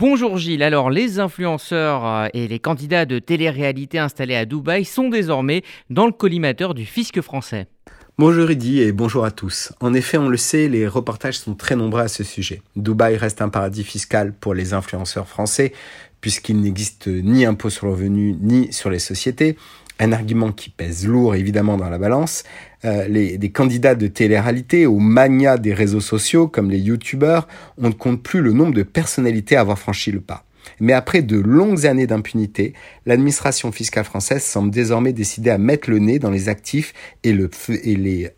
Bonjour Gilles, alors les influenceurs euh, et les candidats de télé-réalité installés à Dubaï sont désormais dans le collimateur du fisc français. Bonjour Rudy et bonjour à tous. En effet, on le sait, les reportages sont très nombreux à ce sujet. Dubaï reste un paradis fiscal pour les influenceurs français puisqu'il n'existe ni impôt sur le revenu ni sur les sociétés un argument qui pèse lourd évidemment dans la balance. Euh, les, candidats de télé-réalité aux manias des réseaux sociaux comme les youtubeurs, on ne compte plus le nombre de personnalités à avoir franchi le pas. Mais après de longues années d'impunité, l'administration fiscale française semble désormais décider à mettre le nez dans les actifs et le,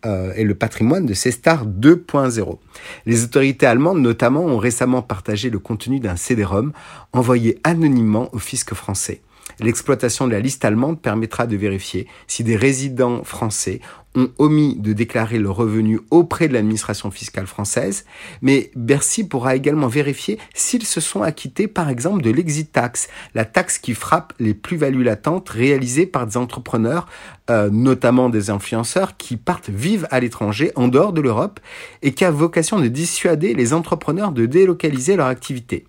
euh, patrimoine de ces stars 2.0. Les autorités allemandes notamment ont récemment partagé le contenu d'un CD-ROM envoyé anonymement au fisc français. L'exploitation de la liste allemande permettra de vérifier si des résidents français ont omis de déclarer le revenu auprès de l'administration fiscale française, mais Bercy pourra également vérifier s'ils se sont acquittés par exemple de l'exit tax, la taxe qui frappe les plus-values latentes réalisées par des entrepreneurs, euh, notamment des influenceurs qui partent vivre à l'étranger, en dehors de l'Europe, et qui a vocation de dissuader les entrepreneurs de délocaliser leur activité.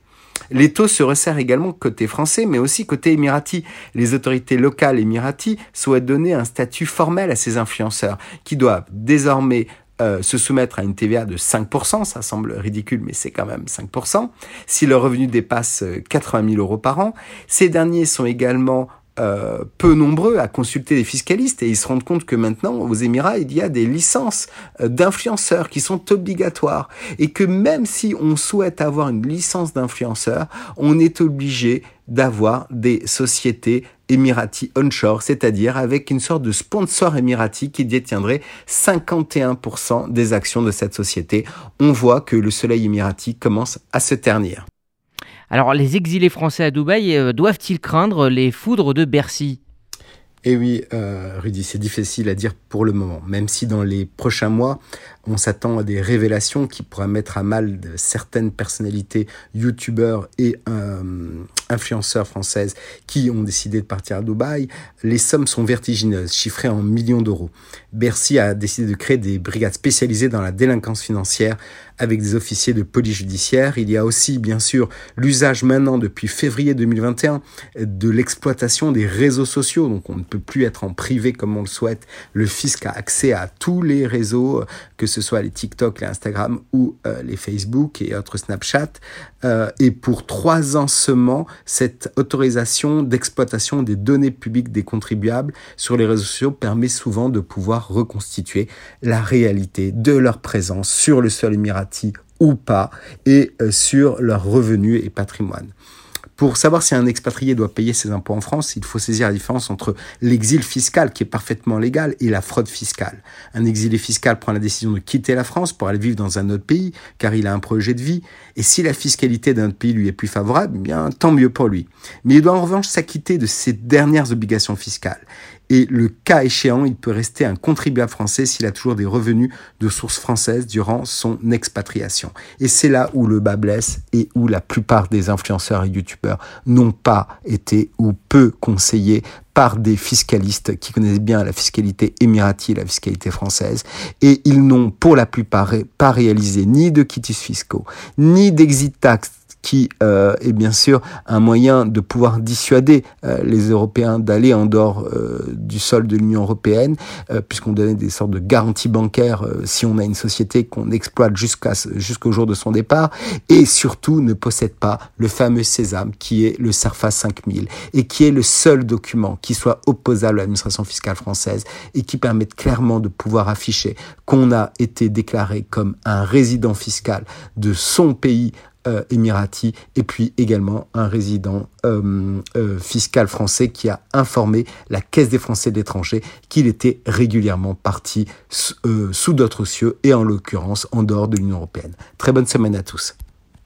Les taux se resserrent également côté français, mais aussi côté émirati. Les autorités locales émirati souhaitent donner un statut formel à ces influenceurs, qui doivent désormais euh, se soumettre à une TVA de 5%, ça semble ridicule, mais c'est quand même 5%, si le revenu dépasse 80 euh, 000 euros par an. Ces derniers sont également euh, peu nombreux à consulter les fiscalistes et ils se rendent compte que maintenant aux Émirats il y a des licences euh, d'influenceurs qui sont obligatoires et que même si on souhaite avoir une licence d'influenceur, on est obligé d'avoir des sociétés émirati onshore, c'est-à-dire avec une sorte de sponsor émirati qui détiendrait 51% des actions de cette société. On voit que le soleil émirati commence à se ternir. Alors les exilés français à Dubaï euh, doivent-ils craindre les foudres de Bercy? Eh oui, euh, Rudy, c'est difficile à dire pour le moment, même si dans les prochains mois, on s'attend à des révélations qui pourraient mettre à mal certaines personnalités, youtubeurs et euh, influenceurs françaises qui ont décidé de partir à Dubaï. Les sommes sont vertigineuses, chiffrées en millions d'euros. Bercy a décidé de créer des brigades spécialisées dans la délinquance financière avec des officiers de police judiciaire. Il y a aussi, bien sûr, l'usage maintenant, depuis février 2021, de l'exploitation des réseaux sociaux. Donc, on ne peut plus être en privé comme on le souhaite. Le fisc a accès à tous les réseaux, que ce soit les TikTok, les Instagram ou euh, les Facebook et autres Snapchat. Euh, et pour trois ans seulement, cette autorisation d'exploitation des données publiques des contribuables sur les réseaux sociaux permet souvent de pouvoir reconstituer la réalité de leur présence sur le sol émirati ou pas et euh, sur leurs revenus et patrimoine. Pour savoir si un expatrié doit payer ses impôts en France, il faut saisir la différence entre l'exil fiscal, qui est parfaitement légal, et la fraude fiscale. Un exilé fiscal prend la décision de quitter la France pour aller vivre dans un autre pays, car il a un projet de vie, et si la fiscalité d'un autre pays lui est plus favorable, eh bien tant mieux pour lui. Mais il doit en revanche s'acquitter de ses dernières obligations fiscales et le cas échéant, il peut rester un contribuable français s'il a toujours des revenus de sources françaises durant son expatriation. Et c'est là où le bas blesse et où la plupart des influenceurs et youtubeurs n'ont pas été ou peu conseillés par des fiscalistes qui connaissent bien la fiscalité émirati et la fiscalité française, et ils n'ont pour la plupart pas réalisé ni de quitus fiscaux, ni d'exit tax qui euh, est bien sûr un moyen de pouvoir dissuader euh, les Européens d'aller en dehors euh, du sol de l'Union européenne, euh, puisqu'on donnait des sortes de garanties bancaires euh, si on a une société qu'on exploite jusqu'à jusqu'au jour de son départ, et surtout ne possède pas le fameux Sésame qui est le CERFA 5000 et qui est le seul document qui soit opposable à l'administration fiscale française et qui permette clairement de pouvoir afficher qu'on a été déclaré comme un résident fiscal de son pays émirati et puis également un résident euh, euh, fiscal français qui a informé la Caisse des Français de l'étranger qu'il était régulièrement parti sous d'autres cieux et en l'occurrence en dehors de l'Union européenne. Très bonne semaine à tous.